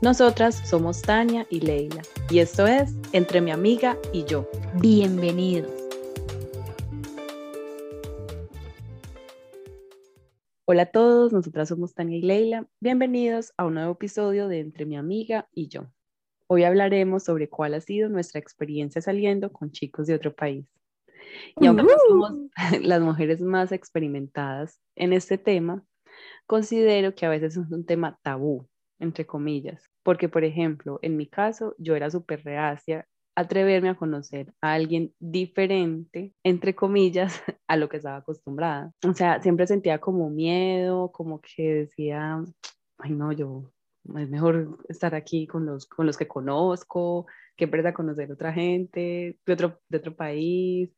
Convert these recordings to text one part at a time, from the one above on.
Nosotras somos Tania y Leila y esto es Entre mi amiga y yo. Bienvenidos. Hola a todos, nosotras somos Tania y Leila. Bienvenidos a un nuevo episodio de Entre mi amiga y yo. Hoy hablaremos sobre cuál ha sido nuestra experiencia saliendo con chicos de otro país. Y aunque no somos las mujeres más experimentadas en este tema, considero que a veces es un tema tabú, entre comillas, porque por ejemplo, en mi caso, yo era súper reacia atreverme a conocer a alguien diferente, entre comillas, a lo que estaba acostumbrada. O sea, siempre sentía como miedo, como que decía, ay no, yo es mejor estar aquí con los, con los que conozco, que empresa conocer otra gente de otro, de otro país,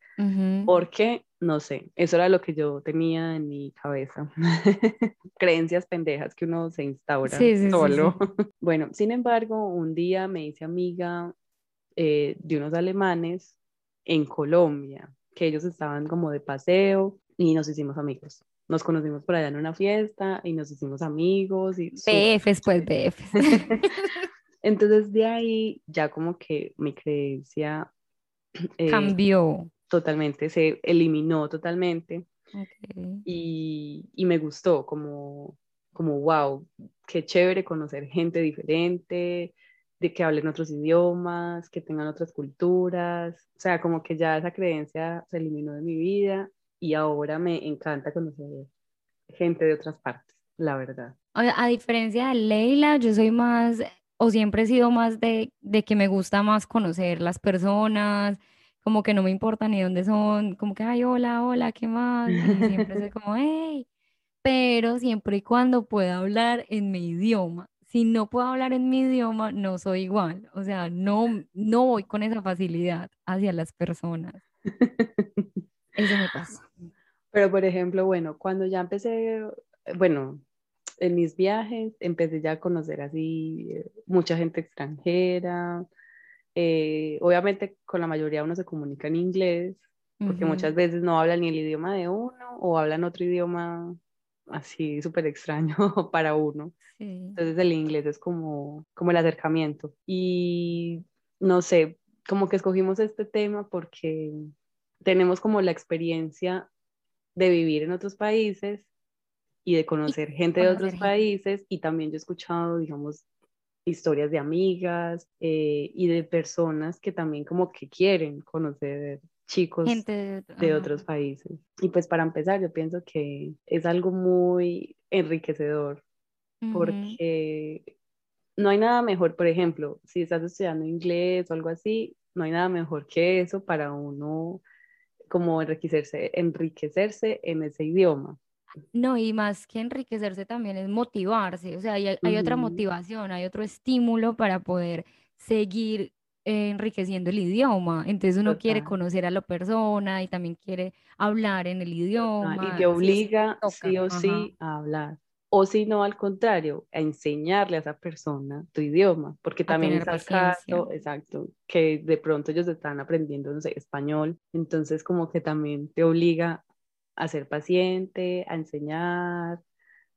porque, no sé, eso era lo que yo tenía en mi cabeza. Creencias pendejas que uno se instaura solo. bueno, sin embargo, un día me hice amiga eh, de unos alemanes en Colombia, que ellos estaban como de paseo y nos hicimos amigos nos conocimos por allá en una fiesta y nos hicimos amigos. Y BFs, pues BFs. Entonces de ahí ya como que mi creencia eh, cambió. Totalmente, se eliminó totalmente. Y, y, me gustó como, como, wow, qué chévere conocer gente diferente, de que hablen otros idiomas, que tengan otras culturas. O sea, como que ya esa creencia se eliminó de mi vida y ahora me encanta conocer gente de otras partes, la verdad. A diferencia de Leila, yo soy más, o siempre he sido más de, de que me gusta más conocer las personas, como que no me importa ni dónde son, como que, ay, hola, hola, ¿qué más? siempre soy como, hey, pero siempre y cuando pueda hablar en mi idioma. Si no puedo hablar en mi idioma, no soy igual. O sea, no, no voy con esa facilidad hacia las personas. Eso me pasa. Pero, por ejemplo, bueno, cuando ya empecé, bueno, en mis viajes empecé ya a conocer así eh, mucha gente extranjera. Eh, obviamente con la mayoría uno se comunica en inglés, porque muchas veces no hablan ni el idioma de uno o hablan otro idioma así súper extraño para uno. Entonces el inglés es como, como el acercamiento. Y no sé, como que escogimos este tema porque tenemos como la experiencia de vivir en otros países y de conocer gente de otros países y también yo he escuchado, digamos, historias de amigas eh, y de personas que también como que quieren conocer chicos de, otros países. Y pues para empezar, yo pienso que es algo muy enriquecedor porque no hay nada mejor, por ejemplo, si estás estudiando inglés o algo así, no hay nada mejor que eso para uno como enriquecerse, enriquecerse en ese idioma. No, y más que enriquecerse también es motivarse, o sea, hay, hay otra motivación, hay otro estímulo para poder seguir enriqueciendo el idioma. Entonces uno quiere conocer a la persona y también quiere hablar en el idioma. Y te obliga sí, o sí a hablar o si no, al contrario, a enseñarle a esa persona tu idioma, porque también es el caso, exacto, que de pronto ellos están aprendiendo, no sé, español, entonces como que también te obliga a ser paciente, a enseñar,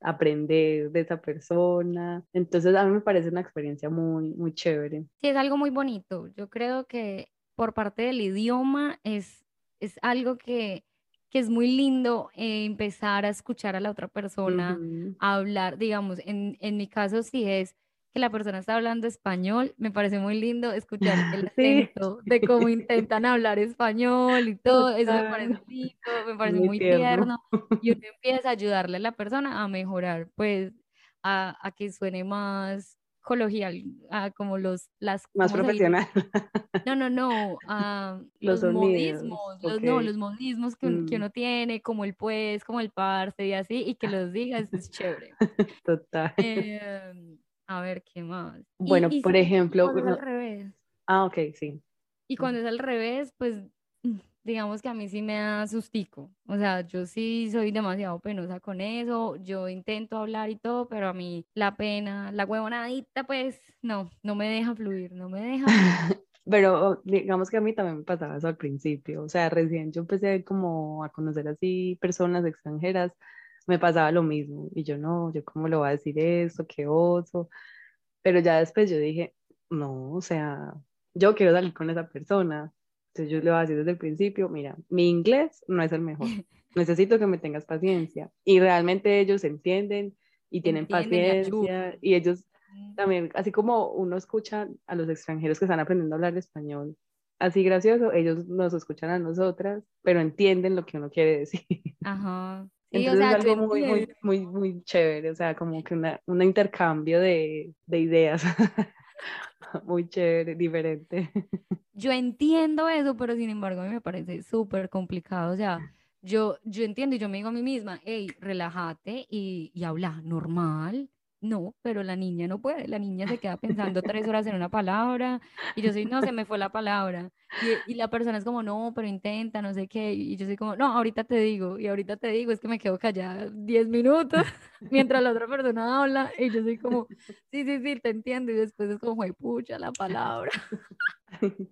a aprender de esa persona. Entonces a mí me parece una experiencia muy, muy chévere. Sí, es algo muy bonito. Yo creo que por parte del idioma es, es algo que que es muy lindo eh, empezar a escuchar a la otra persona, a hablar, digamos, en, en mi caso sí es que la persona está hablando español, me parece muy lindo escuchar el acento de cómo intentan hablar español y todo, eso me parece lindo, me parece muy, tierno. y uno empieza a ayudarle a la persona a mejorar, pues, a, a que suene más coloquial, a como los, las... Más profesional. No, no, no, a los, modismos, los, no, los modismos que, que, mm. uno tiene, como el pues, como el parce y así, y que los digas es chévere. Total. Eh, a ver, ¿qué más? Bueno, por ejemplo... Cuando es al revés. Ah, ok, sí. Y cuando es al revés, pues mm, digamos que a mí sí me da sustico. O sea, yo sí soy demasiado penosa con eso. Yo intento hablar y todo, pero a mí la pena, la huevonadita, pues no, no me deja fluir, no me deja. pero digamos que a mí también me pasaba eso al principio. O sea, recién yo empecé como a conocer así personas extranjeras me pasaba lo mismo. Y yo no, yo cómo le voy a decir eso, qué oso. Pero ya después yo dije, no, o sea, yo quiero salir con esa persona. Entonces yo le voy a decir desde el principio, mira, mi inglés no es el mejor. Necesito que me tengas paciencia. Y realmente ellos entienden y tienen paciencia. Y, ellos también, así como uno escucha a los extranjeros que están aprendiendo a hablar español, así gracioso, ellos nos escuchan a nosotras, pero entienden lo que uno quiere decir. Ajá. Entonces es algo muy, muy, muy, muy chévere, o sea, como que una, un intercambio de, de ideas. muy chévere, diferente. Yo entiendo eso, pero sin embargo a mí me parece súper complicado. O sea, yo, yo entiendo y yo me digo a mí misma, hey, relájate y, y habla normal. No, pero la niña no puede, la niña se queda pensando tres horas en una palabra y yo soy, no, se me fue la palabra. Y, y, la persona es como, no, pero intenta, no sé qué. Y yo soy como, no, ahorita te digo, y ahorita te digo, es que me quedo callada diez minutos mientras la otra persona habla y yo soy como, sí, sí, sí, te entiendo. Y después es como, pucha, la palabra.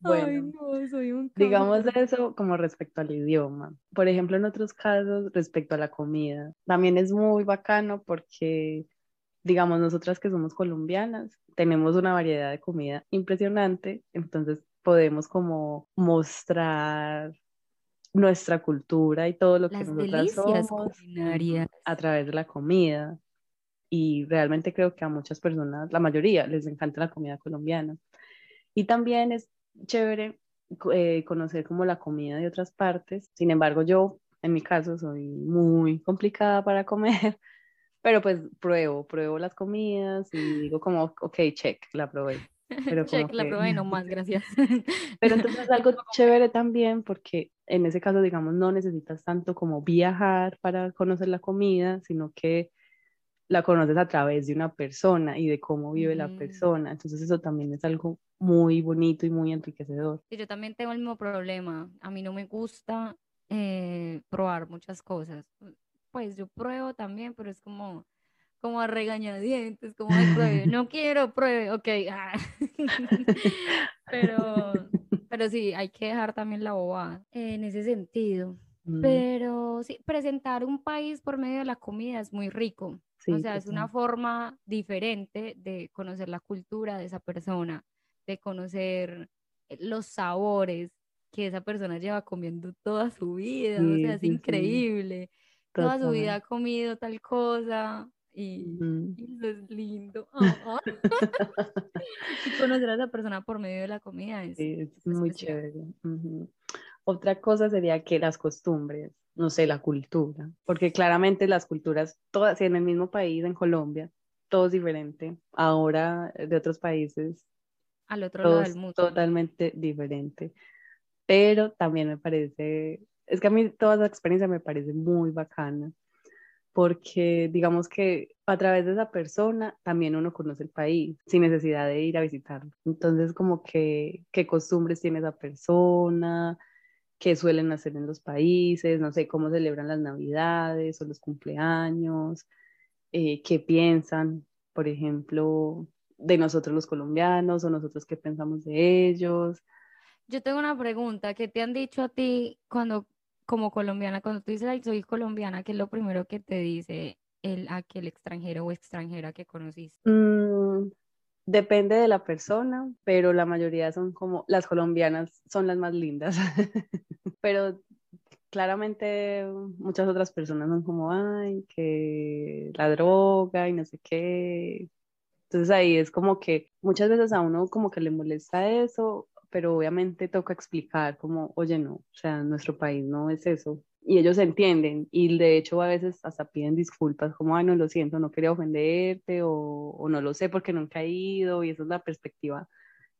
bueno, Ay, no, soy un digamos eso como respecto al idioma. Por ejemplo, en otros casos, respecto a la comida, también es muy bacano porque digamos, nosotras que somos colombianas, tenemos una variedad de comida impresionante, entonces podemos como mostrar nuestra cultura y todo lo que nosotras somos a través de la comida. Y realmente creo que a muchas personas, la mayoría, les encanta la comida colombiana. Y también es chévere eh, conocer como la comida de otras partes. Sin embargo, yo, en mi caso, soy muy complicada para comer. Pero pues pruebo, pruebo las comidas y digo como, ok, check, la probé. Pero check, la probé, no más, gracias. Pero entonces es algo chévere también porque en ese caso, digamos, no necesitas tanto como viajar para conocer la comida, sino que la conoces a través de una persona y de cómo vive la persona. Entonces eso también es algo muy bonito y muy enriquecedor. yo también tengo el mismo problema. A mí no me gusta eh, probar muchas cosas pues yo pruebo también, pero es como, como a regañadientes, como, no quiero, pruebe, ok. Ah. pero, pero sí, hay que dejar también la bobada en ese sentido. Mm. Pero sí, presentar un país por medio de la comida es muy rico. o sea, es una forma diferente de conocer la cultura de esa persona, de conocer los sabores que esa persona lleva comiendo toda su vida. o sea, es increíble toda su vida ha comido tal cosa y, eso es lindo. y conocer a esa persona por medio de la comida es, es muy chévere. Otra cosa sería que las costumbres, no sé, la cultura, porque claramente las culturas, todas en el mismo país, en Colombia, todo es diferente. Ahora de otros países, al otro lado del mundo. Totalmente diferente. Pero también me parece es que a mí toda esa experiencia me parece muy bacana, porque digamos que a través de esa persona también uno conoce el país sin necesidad de ir a visitarlo. Entonces, como que qué costumbres tiene esa persona, qué suelen hacer en los países, no sé, cómo celebran las navidades o los cumpleaños, eh, qué piensan, por ejemplo, de nosotros los colombianos o nosotros qué pensamos de ellos. Yo tengo una pregunta, ¿qué te han dicho a ti cuando como colombiana, cuando tú dices, Ay, soy colombiana, ¿qué es lo primero que te dice el, aquel extranjero o extranjera que conociste? Mm, depende de la persona, pero la mayoría son como, las colombianas son las más lindas, pero claramente muchas otras personas son como, ay, que la droga y no sé qué. Entonces ahí es como que muchas veces a uno como que le molesta eso, pero obviamente toca explicar como, oye, no, o sea, nuestro país no es eso. Y ellos entienden y de hecho a veces hasta piden disculpas como, ay, no lo siento, no quería ofenderte o, o no lo sé porque nunca he ido y esa es la perspectiva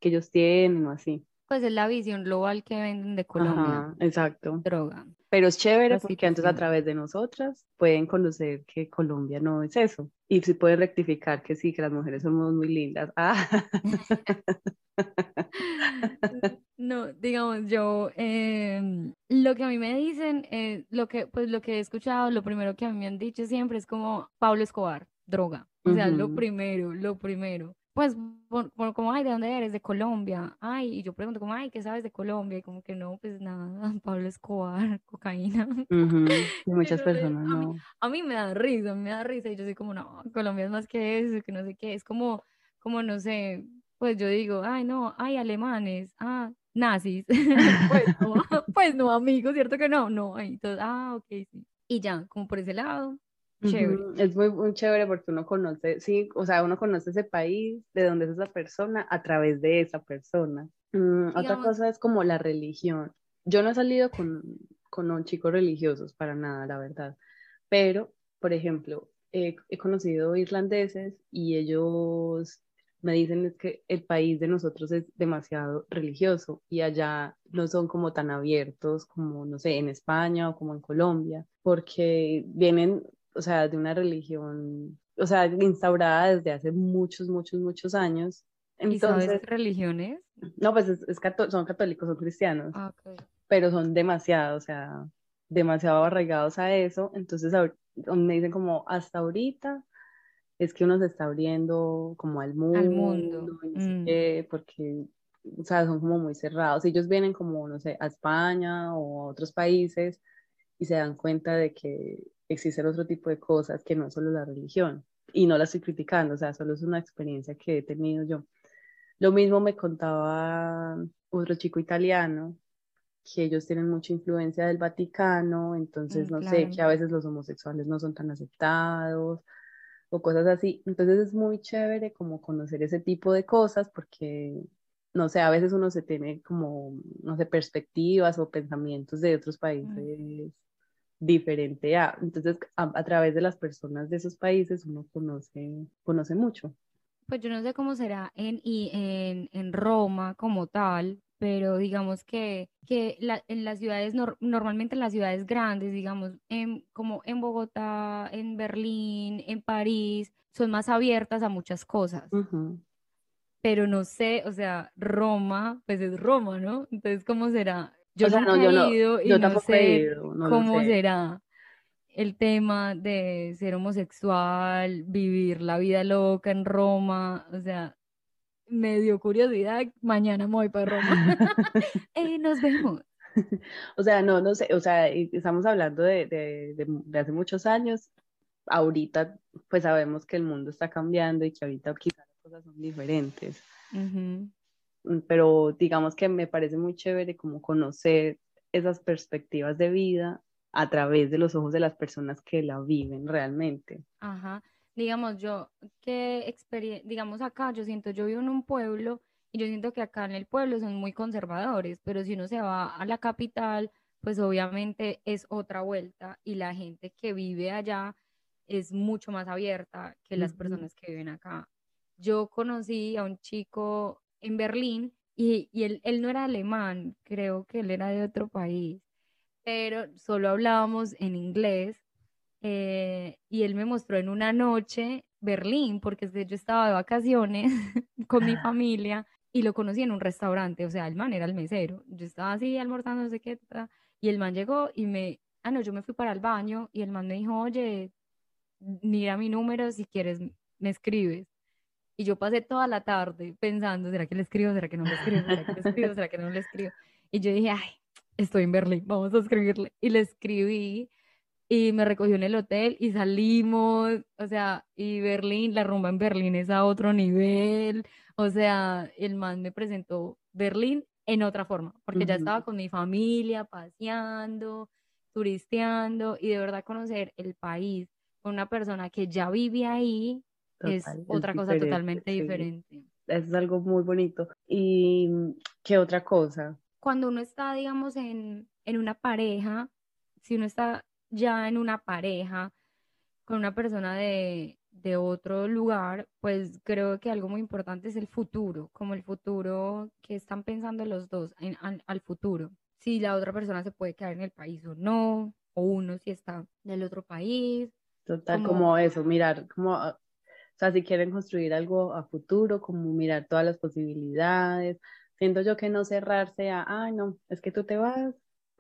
que ellos tienen o así. Pues es la visión global que venden de Colombia. Ajá, exacto. Droga. Pero es chévere Así porque que entonces a sí. través de nosotras pueden conocer que Colombia no es eso. Y sí pueden rectificar que sí, que las mujeres somos muy lindas. Ah. No, digamos, yo, em, lo que a mí me dicen, eh, lo que, pues lo que he escuchado, lo primero que a mí me han dicho siempre es como Pablo Escobar, droga. O sea, lo primero, lo primero. Pues, por, por como, ay, ¿de dónde eres? De Colombia. Ay, y yo pregunto como, ay, ¿qué sabes de Colombia? Y como que no, pues nada, Pablo Escobar, cocaína. Y Muchas Pero personas a mí, no. a mí me da risa, me da risa y yo soy como, no, Colombia es más que eso, que no sé qué, es como, como no sé, pues yo digo, ay no, ay alemanes, ah, nazis, pues no, pues no amigos, ¿cierto que no? No, entonces, ah, ok, sí. Y ya, como por ese lado, chévere. Es muy, muy chévere porque uno conoce, sí, o sea, uno conoce ese país, de dónde es esa persona, a través de esa persona. Mm, otra cosa es como la religión. Yo no he salido con, con chicos religiosos para nada, la verdad. Pero, por ejemplo, he conocido irlandeses y ellos me dicen es que el país de nosotros es demasiado religioso y allá no son como tan abiertos como, no sé, en España o como en Colombia, porque vienen, o sea, de una religión, o sea, instaurada desde hace muchos, muchos, muchos años. ¿y sabes Entonces, qué religión es? no, pues es, es cató- son católicos, son cristianos Ah, ok. pero son demasiado, o sea, demasiado arraigados a eso. Entonces me dicen como hasta ahorita es que uno se está abriendo como al Al mundo mundo. y no sé mm. qué, porque, o sea, son como muy cerrados. Ellos vienen como, no sé, a España o a otros países y se dan cuenta de que existen otro tipo de cosas que no es solo la religión. Y no la estoy criticando, o sea, solo es una experiencia que he tenido yo. Lo mismo me contaba otro chico italiano, que ellos tienen mucha influencia del Vaticano, entonces Mm, no sé, claro. que a veces los homosexuales no son tan aceptados o cosas así. Entonces es muy chévere como conocer ese tipo de cosas porque, no sé, a veces uno se tiene como, no sé, perspectivas o pensamientos de otros Mm. países diferente a. Entonces, a, a través de las personas de esos países uno conoce, conoce mucho. Pues yo no sé cómo será en, en, en Roma como tal, pero digamos que, que la- en las ciudades, nor- normalmente en las ciudades grandes, digamos, en, como en Bogotá, en Berlín, en París, son más abiertas a muchas cosas. Ujú. Pero no sé, o sea, Roma, pues es Roma, ¿no? Entonces, ¿cómo será? Yo O sea, no, nunca yo he no, ido y yo no tampoco he sé ido, no cómo sé. será el tema de ser homosexual, vivir la vida loca en Roma, o sea, me dio curiosidad, mañana me voy para Roma. Eh, nos vemos. O sea, no, no sé, o sea, estamos hablando de, de, de, de hace muchos años. Ahorita, pues sabemos que el mundo está cambiando y que ahorita quizás las cosas son diferentes. Ujú. Mm, Pero digamos que me parece muy chévere como conocer esas perspectivas de vida a través de los ojos de las personas que la viven realmente. Ajá. Digamos, yo, qué experiencia, digamos acá, yo siento, yo vivo en un pueblo y yo siento que acá en el pueblo son muy conservadores, pero si uno se va a la capital, pues obviamente es otra vuelta y la gente que vive allá es mucho más abierta que las personas que viven acá. Yo conocí a un chico en Berlín y, y él, él no era alemán, creo que él era de otro país, pero solo hablábamos en inglés eh, y él me mostró en una noche Berlín, porque yo estaba de vacaciones con mi familia y lo conocí en un restaurante, o sea, el man era el mesero. Yo estaba así almorzando, no sé qué, y el man llegó y me, ah, no, yo me fui para el baño y el man me dijo, oye, mira mi número, si quieres me escribes. Y yo pasé toda la tarde pensando, ¿será que le escribo? ¿Será que no le escribo? ¿Será que le escribo? ¿Será que no le escribo? Y yo dije, ay, estoy en Berlín, vamos a escribirle. Y le escribí y me recogió en el hotel y salimos, o sea, y Berlín, la rumba en Berlín es a otro nivel, o sea, el man me presentó Berlín en otra forma, porque ya estaba con mi familia, paseando, turisteando y de verdad conocer el país con una persona que ya vive ahí, es otra cosa totalmente diferente. Eso es algo muy bonito. ¿Y qué otra cosa? Cuando uno está, digamos, en, en una pareja, si uno está ya en una pareja con una persona de, de otro lugar, pues creo que algo muy importante es el futuro, como el futuro que están pensando los dos en, al, futuro. Si la otra persona se puede quedar en el país o no, o uno si está del otro país. Total, como, eso, mirar, como, o sea, si quieren construir algo a futuro, como mirar todas las posibilidades. Siento yo que no cerrarse a, ay, no, es que tú te vas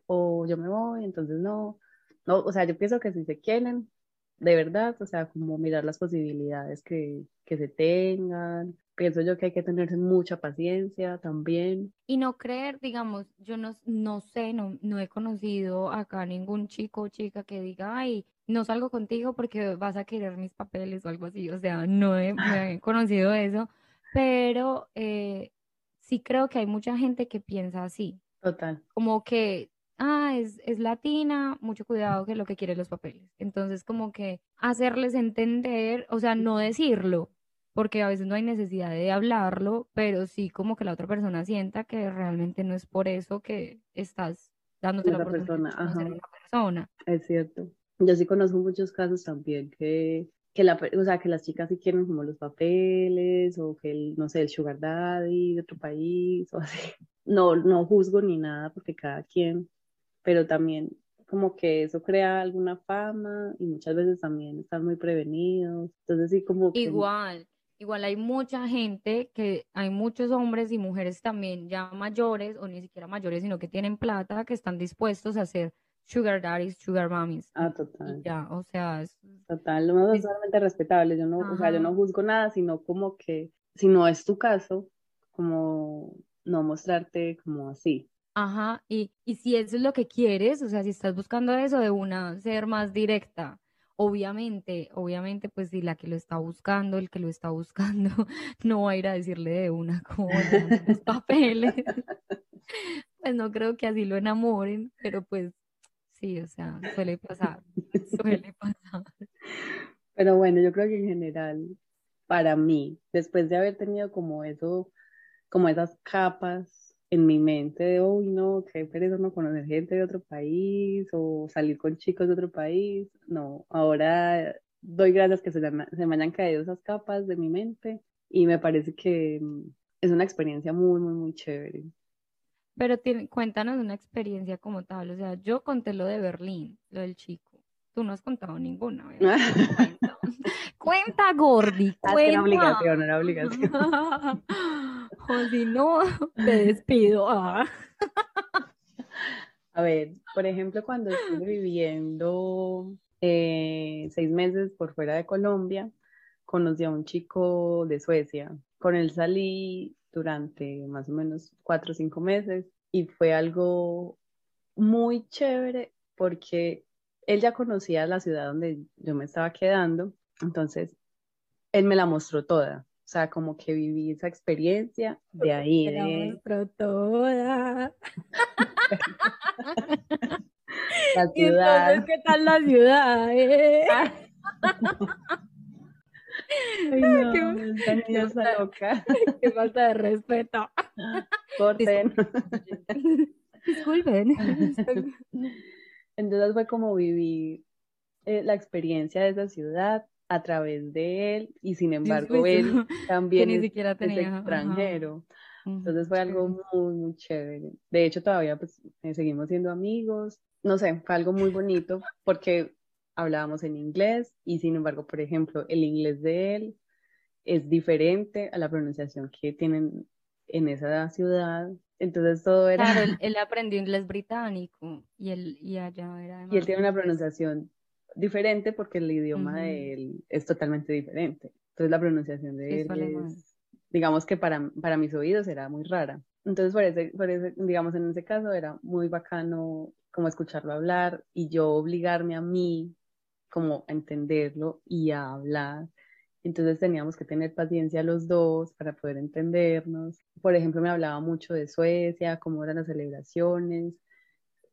o yo me voy, entonces no. No, o sea, yo pienso que si se quieren, de verdad, o sea, como mirar las posibilidades que, que se tengan. Pienso yo que hay que tener mucha paciencia también. Y no creer, digamos, yo no, no sé, no, no he conocido acá ningún chico o chica que diga, ay, no salgo contigo porque vas a querer mis papeles o algo así. O sea, no he, he conocido eso, pero eh, sí creo que hay mucha gente que piensa así. Total. Como que ah, es, es latina, mucho cuidado que lo que quiere los papeles. Entonces, como que hacerles entender, o sea, no decirlo, porque a veces no hay necesidad de hablarlo, pero sí como que la otra persona sienta que realmente no es por eso que estás dándote la persona, Ajá. la persona. Es cierto. Yo sí conozco muchos casos también que, que, la, o sea, que las chicas sí quieren como los papeles o que el, no sé, el sugar daddy de otro país o así. No, no juzgo ni nada porque cada quien pero también como que eso crea alguna fama y muchas veces también están muy prevenidos. Entonces sí como Igual, igual hay mucha gente que hay muchos hombres y mujeres también ya mayores o ni siquiera mayores, sino que tienen plata que están dispuestos a hacer sugar daddies, sugar mommies. Ah, total. ya, o sea, es, total, no es totalmente respetable. Yo no, o sea, yo no juzgo nada, sino como que si no es tu caso, como no mostrarte como así. Ajá, y, y si eso es lo que quieres, o sea, si estás buscando eso de una, ser más directa, obviamente, obviamente, pues si la que lo está buscando, el que lo está buscando, no va a ir a decirle de una como los papeles. Pues no creo que así lo enamoren, pero pues sí, o sea, suele pasar, suele pasar. Pero bueno, yo creo que en general, para mí, después de haber tenido como eso, como esas capas en mi mente de, uy, no, qué pereza no conocer gente de otro país o salir con chicos de otro país. No, ahora doy gracias que se, se me hayan caído esas capas de mi mente y me parece que mm, es una experiencia muy, muy, muy chévere. Pero tiene, cuéntanos una experiencia como tal, o sea, yo conté lo de Berlín, lo del chico. Tú no has contado ninguna, ¿verdad? cuenta, Gordi, cuenta. Ah, era obligación, era obligación. o si no, te despido. Ah. A ver, por ejemplo, cuando estuve viviendo eh, seis meses por fuera de Colombia, conocí a un chico de Suecia. Con él salí durante más o menos cuatro o cinco meses y fue algo muy chévere porque él ya conocía la ciudad donde yo me estaba quedando, entonces él me la mostró toda. O sea, como que viví esa experiencia de ahí. La mostró toda. la ciudad. Entonces, ¿qué tal la ciudad? Eh? Ay, no, qué, qué, falta, loca. qué falta de respeto. Corten. Disculpen. Entonces fue como vivir eh, la experiencia de esa ciudad a través de él y sin embargo él también ni siquiera tenía, es extranjero. Entonces fue algo muy, muy chévere. De hecho, todavía pues eh, seguimos siendo amigos. No sé, fue algo muy bonito porque hablábamos en inglés y sin embargo, por ejemplo, el inglés de él es diferente a la pronunciación que tienen en esa ciudad. Entonces todo era... Claro, él, aprendió inglés británico y, él, y allá era... Y él tiene una pronunciación diferente porque el idioma de él es totalmente diferente. Entonces la pronunciación de él es, digamos que para, para mis oídos era muy rara. Entonces por ese, por ese, digamos en ese caso era muy bacano como escucharlo hablar y yo obligarme a mí como a entenderlo y a hablar. Entonces teníamos que tener paciencia los dos para poder entendernos. Por ejemplo, me hablaba mucho de Suecia, cómo eran las celebraciones,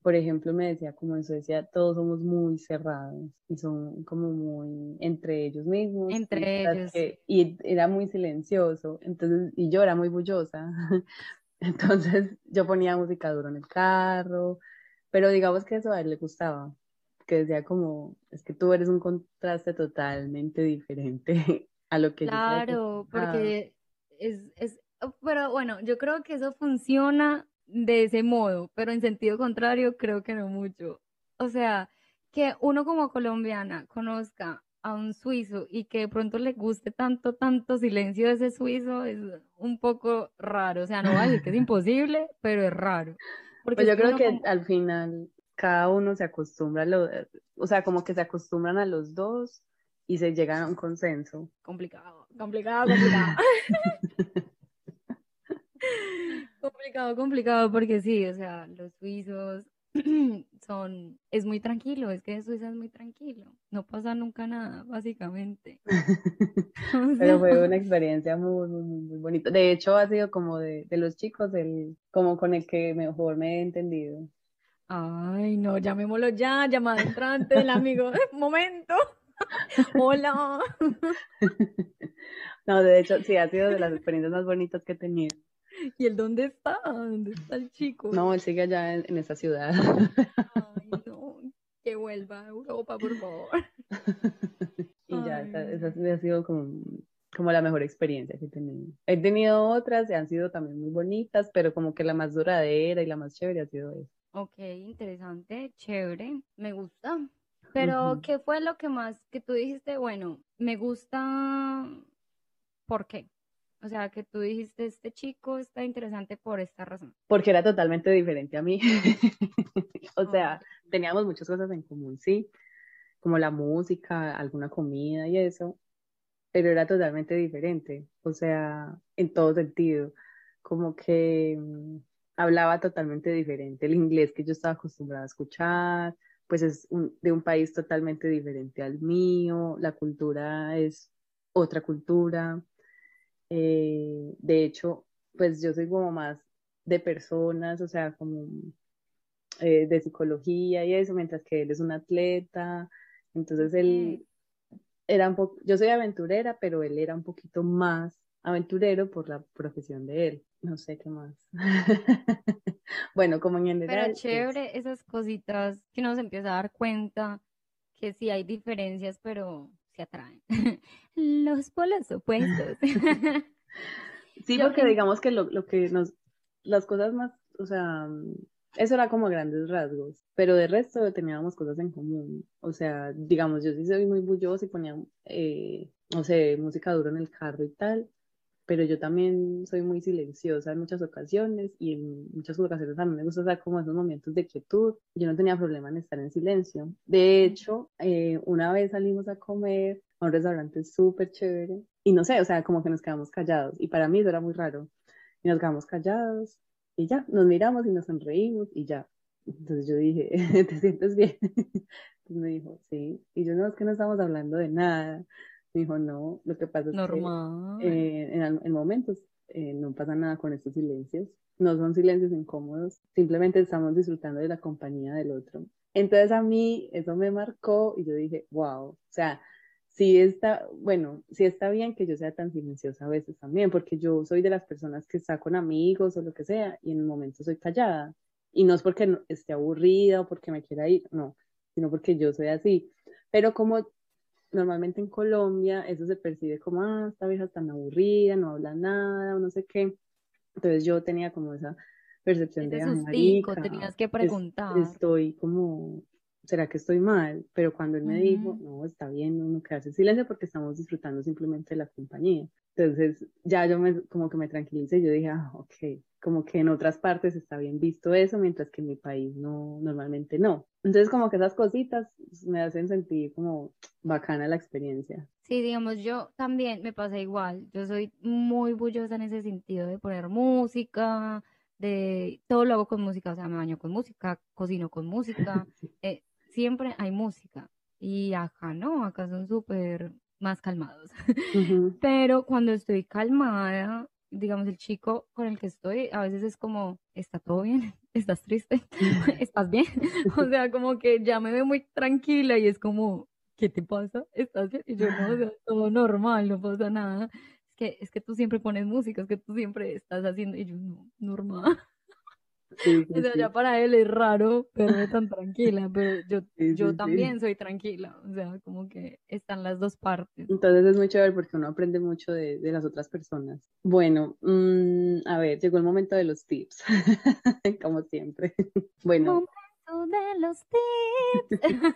por ejemplo, me decía como en Suecia todos somos muy cerrados y son como muy entre ellos mismos. Entre ellos. y era muy silencioso, entonces, y yo era muy bullosa. Entonces yo ponía música duro en el carro, pero digamos que eso a él le gustaba, que decía como, es que tú eres un contraste totalmente diferente a lo que claro, porque es, es, pero bueno, yo creo que eso funciona de ese modo, pero en sentido contrario creo que no mucho. O sea, que uno como colombiana conozca a un suizo y que de pronto le guste tanto, tanto silencio de ese suizo es un poco raro. O sea, no va a decir que es imposible, pero es raro. Porque pues yo creo que al final cada uno se acostumbra, a lo, o sea, como que se acostumbran a los dos y se llegan a un consenso. Complicado, complicado, complicado. complicado, complicado, porque sí, o sea, los suizos son, es muy tranquilo, es que Suiza es muy tranquilo, no pasa nunca nada, básicamente. Pero fue una experiencia muy, muy, muy bonita. De hecho, ha sido como de, de los chicos, el, como con el que mejor me he entendido. Ay, no, llamémoslo ya, llamada entrante, el amigo, momento. Hola. No, de hecho, sí, ha sido de las experiencias más bonitas que he tenido. ¿Y el dónde está? ¿Dónde está el chico? No, él sigue allá en, esa ciudad. Ay, no, que vuelva a Europa, por favor. y ya, esa, ha sido como, como la mejor experiencia que he tenido. He tenido otras y han sido también muy bonitas, pero como que la más duradera y la más chévere ha sido esa. Ok, interesante, chévere, me gusta. Pero, ¿qué fue lo que más que tú dijiste? Bueno, me gusta, ¿por qué? O sea, que tú dijiste, este chico está interesante por esta razón. Porque era totalmente diferente a mí. o sea, teníamos muchas cosas en común, sí, como la música, alguna comida y eso, pero era totalmente diferente. O sea, en todo sentido, como que mm, hablaba totalmente diferente. El inglés que yo estaba acostumbrada a escuchar, pues es de un país totalmente diferente al mío, la cultura es otra cultura eh, de hecho, pues yo soy como más de personas, o sea, como eh, de psicología y eso, mientras que él es un atleta. Entonces él era un poco, yo soy aventurera, pero él era un poquito más aventurero por la profesión de él. No sé qué más. bueno, como en general. Pero chévere esas cositas que uno se empieza a dar cuenta que sí hay diferencias, pero atraen. Los polos opuestos. sí, porque digamos que lo, que nos, las cosas más, o sea, eso era como grandes rasgos, pero de resto teníamos cosas en común. O sea, digamos, yo sí soy muy bullosa y ponía, eh, no sé, música dura en el carro y tal, pero yo también soy muy silenciosa en muchas ocasiones y en muchas ocasiones también me gusta estar como esos momentos de quietud. Yo no tenía problema en estar en silencio. De hecho, eh, una vez salimos a comer a un restaurante súper chévere y no sé, o sea, como que nos quedamos callados y para mí eso era muy raro. Y nos quedamos callados y ya, nos miramos y nos sonreímos y ya. Entonces yo dije, ¿te sientes bien? Entonces me dijo, sí. Y yo no, es que no estamos hablando de nada. Me dijo, no, lo que pasa es que eh, en, momentos eh, no pasa nada con estos silencios, no son silencios incómodos, simplemente estamos disfrutando de la compañía del otro. Entonces a mí eso me marcó y yo dije, wow, o sea, sí está, bueno, sí está bien que yo sea tan silenciosa a veces también, porque yo soy de las personas que está con amigos o lo que sea y en un momento soy callada. Y no es porque esté aburrida o porque me quiera ir, no, sino porque yo soy así. Pero como normalmente en Colombia eso se percibe como, ah, esta vieja es tan aburrida, no habla nada, o no sé qué. Entonces yo tenía como esa percepción de, ah, tenías que preguntar. estoy como, ¿será que estoy mal? Pero cuando él me dijo, no, está bien, uno quedarse en silencio porque estamos disfrutando simplemente de la compañía. Entonces ya yo me, como que me tranquilicé yo dije, ah, ok, como que en otras partes está bien visto eso, mientras que en mi país no, normalmente no. Entonces como que esas cositas me hacen sentir como bacana la experiencia. Sí, digamos, yo también me pasa igual. Yo soy muy bullosa en ese sentido de poner música, de todo lo hago con música, o sea, me baño con música, cocino con música, eh, siempre hay música. Y acá no, acá son súper más calmados. Pero cuando estoy calmada, digamos, el chico con el que estoy, a veces es como, ¿está todo bien? ¿Estás triste? ¿Estás bien? O sea, como que ya me veo muy tranquila y es como, ¿qué te pasa? ¿Estás bien? Y yo, no, o sea, todo normal, no pasa nada. Es que, es que tú siempre pones música, es que tú siempre estás haciendo, y yo, no, normal. Sí, sí, O sea, sí. ya para él es raro verme tan tranquila, pero yo, yo también soy tranquila. O sea, como que están las dos partes. Entonces es muy chévere porque uno aprende mucho de, de las otras personas. Bueno, mm, a ver, llegó el momento de los tips, como siempre. Bueno, Momento de los tips.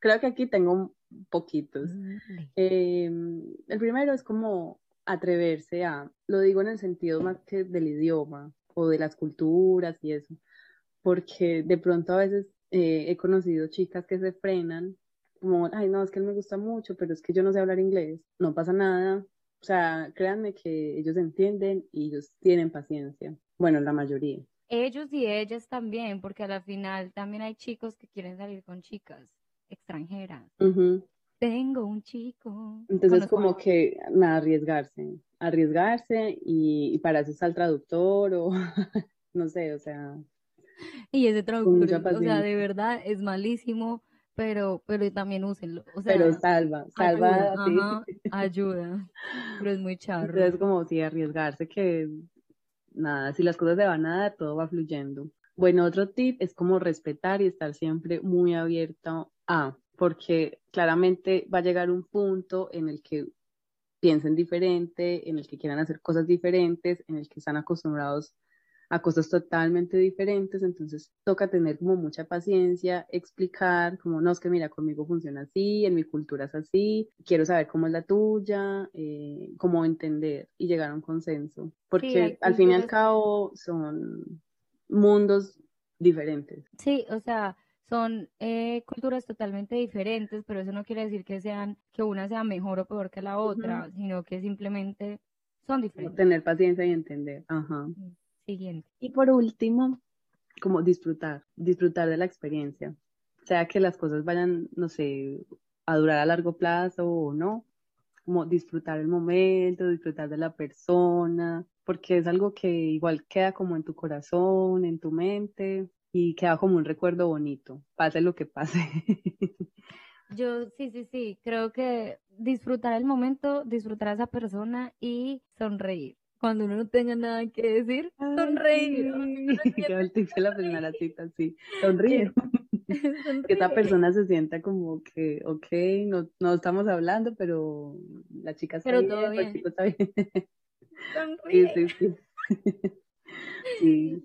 creo que aquí tengo poquitos. Eh, el primero es como atreverse a, lo digo en el sentido más que del idioma o de las culturas y eso, porque de pronto a veces eh, he conocido chicas que se frenan, como, ay, no, es que él me gusta mucho, pero es que yo no sé hablar inglés, no pasa nada, o sea, créanme que ellos entienden y ellos tienen paciencia, bueno, la mayoría. Ellos y ellas también, porque a la final también hay chicos que quieren salir con chicas extranjeras. Tengo un chico. Entonces, Conozco como a- que, nada, arriesgarse, arriesgarse y, y para eso está el traductor o, no sé, o sea, Y ese traductor, o sea, de verdad es malísimo, pero, pero también úsenlo. O Pero sea, salva, salva ayuda, a ti. ajá, ayuda. Pero es muy charro. Entonces, como si arriesgarse que nada, si las cosas se van a dar, todo va fluyendo. Bueno, otro tip es como respetar y estar siempre muy abierto a, porque claramente va a llegar un punto en el que piensen diferente, en el que quieran hacer cosas diferentes, en el que están acostumbrados a cosas totalmente diferentes, entonces toca tener como mucha paciencia, explicar, como no es que mira, conmigo funciona así, en mi cultura es así, quiero saber cómo es la tuya, eh, cómo entender y llegar a un consenso, porque al fin y al cabo son mundos diferentes. Sí, o sea, son eh, culturas totalmente diferentes, pero eso no quiere decir que sean, que una sea mejor o peor que la otra, sino que simplemente son diferentes. tener paciencia y entender. Ajá. Siguiente. Y por último, como disfrutar, disfrutar de la experiencia. Sea que las cosas vayan, no sé, a durar a largo plazo o no, como disfrutar el momento, disfrutar de la persona, porque es algo que igual queda como en tu corazón, en tu mente y queda como un recuerdo bonito, pase lo que pase. Yo sí, sí, sí, creo que disfrutar el momento, disfrutar a esa persona y sonreír. Cuando uno no tenga nada que decir, sonreír. Ay, sí. De la primera cita, sí. Sonríe. que esa Sonríe. persona se sienta como que, ok, no, no estamos hablando, pero la chica está Pero bien, todo el chico está bien. Sí, Sonríe. sí, sí. Sí,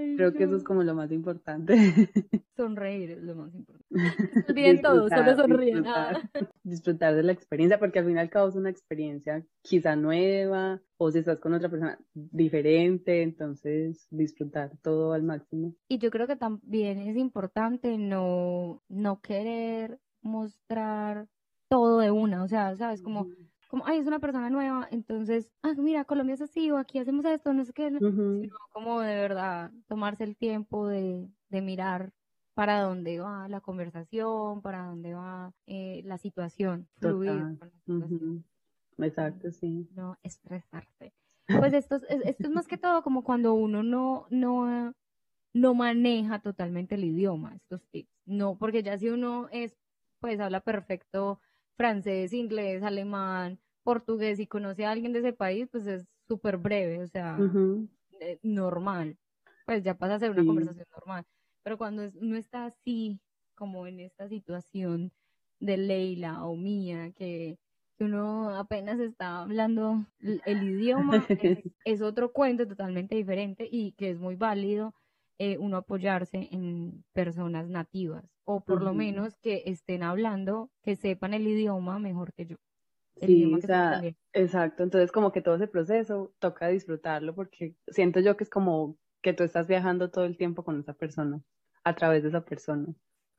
Ay, creo que eso es como lo más importante. Sonreír es lo más importante. Olviden todo, solo sonríen. disfrutar, Ah. disfrutar de la experiencia, porque al fin y al cabo es una experiencia quizá nueva, o si estás con otra persona diferente, entonces disfrutar todo al máximo. Y yo creo que también es importante no, no querer mostrar todo de una, o sea, ¿sabes? Como, como, ay, es una persona nueva, entonces, ah, mira, Colombia es así, o aquí hacemos esto, no sé qué, no", Ujú, sino como de verdad tomarse el tiempo de, de mirar para dónde va la conversación, para dónde va eh, la situación, fluir Total. con la situación. Exacto, sí. no estresarse. Pues esto es, es- esto es más que todo como cuando uno no, no, no maneja totalmente el idioma, estos tips. No, porque ya si uno es, pues habla perfecto francés, inglés, alemán, portugués y conoce a alguien de ese país, pues es súper breve, o sea, eh, normal. Pues ya pasa a ser una Sí. conversación normal. Pero cuando es- no está así, como en esta situación de Leila o mía, que, que uno apenas está hablando el idioma, es, es otro cuento totalmente diferente y que es muy válido eh, uno apoyarse en personas nativas o por lo Ujú. menos que estén hablando, que sepan el idioma mejor que yo. El Sí, idioma o que sea, exacto. Entonces, como que todo ese proceso toca disfrutarlo porque siento yo que es como que tú estás viajando todo el tiempo con esa persona, a través de esa persona,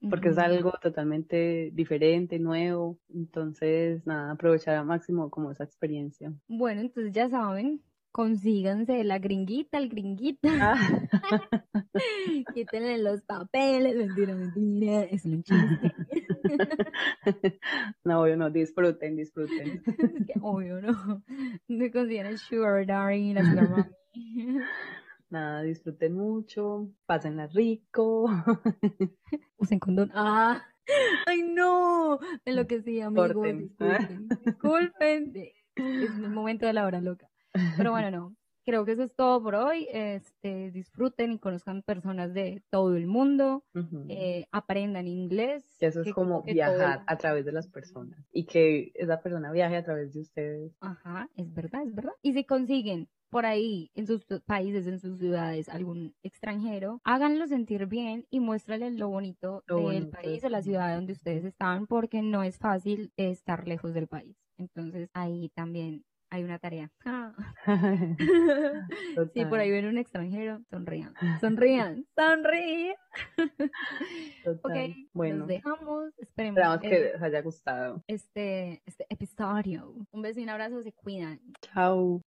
porque es algo totalmente diferente, nuevo. Entonces, nada, aprovechar al máximo como esa experiencia. Bueno, entonces ya saben, consíganse la gringuita, el gringuita, Ah, quítenle los papeles, mentira, mentira, es un chiste. No, obvio, no, disfruten, disfruten. Es que obvio, ¿no? consiguen el sugar daddy, la sugar mommy. Nada, disfruten mucho, pásenla rico. Usen condón. Ah, ay no, me enloquecí, amigos. Corten. Disculpen, disculpen. Es el momento de la hora loca. Pero bueno, no. Creo que eso es todo por hoy. Este, disfruten y conozcan personas de todo el mundo. Eh, aprendan inglés. Eso es que como el- viajar a través de las personas y que esa persona viaje a través de ustedes. Ajá, es verdad, es verdad. Y si consiguen por ahí en sus países, en sus ciudades, algún extranjero, háganlo sentir bien y muéstrales lo bonito Lo del bonito, país o la ciudad donde ustedes están, porque no es fácil estar lejos del país. Entonces ahí también hay una tarea. Sí, por Total, ahí ven un extranjero, sonrían, sonrían, sonrían. Ok, total. Bueno, nos dejamos, esperemos esperamos que les haya gustado. este, este episodio. Un beso y un abrazo, se cuidan. Chao.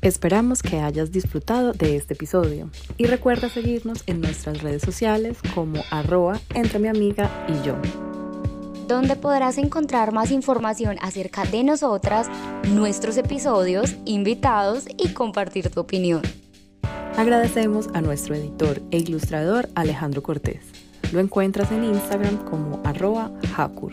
Esperamos que hayas disfrutado de este episodio y recuerda seguirnos en nuestras redes sociales como arroba entre mi amiga y yo. Donde podrás encontrar más información acerca de nosotras, nuestros episodios, invitados y compartir tu opinión. Agradecemos a nuestro editor e ilustrador Alejandro Cortés. Lo encuentras en Instagram como arroba hakur.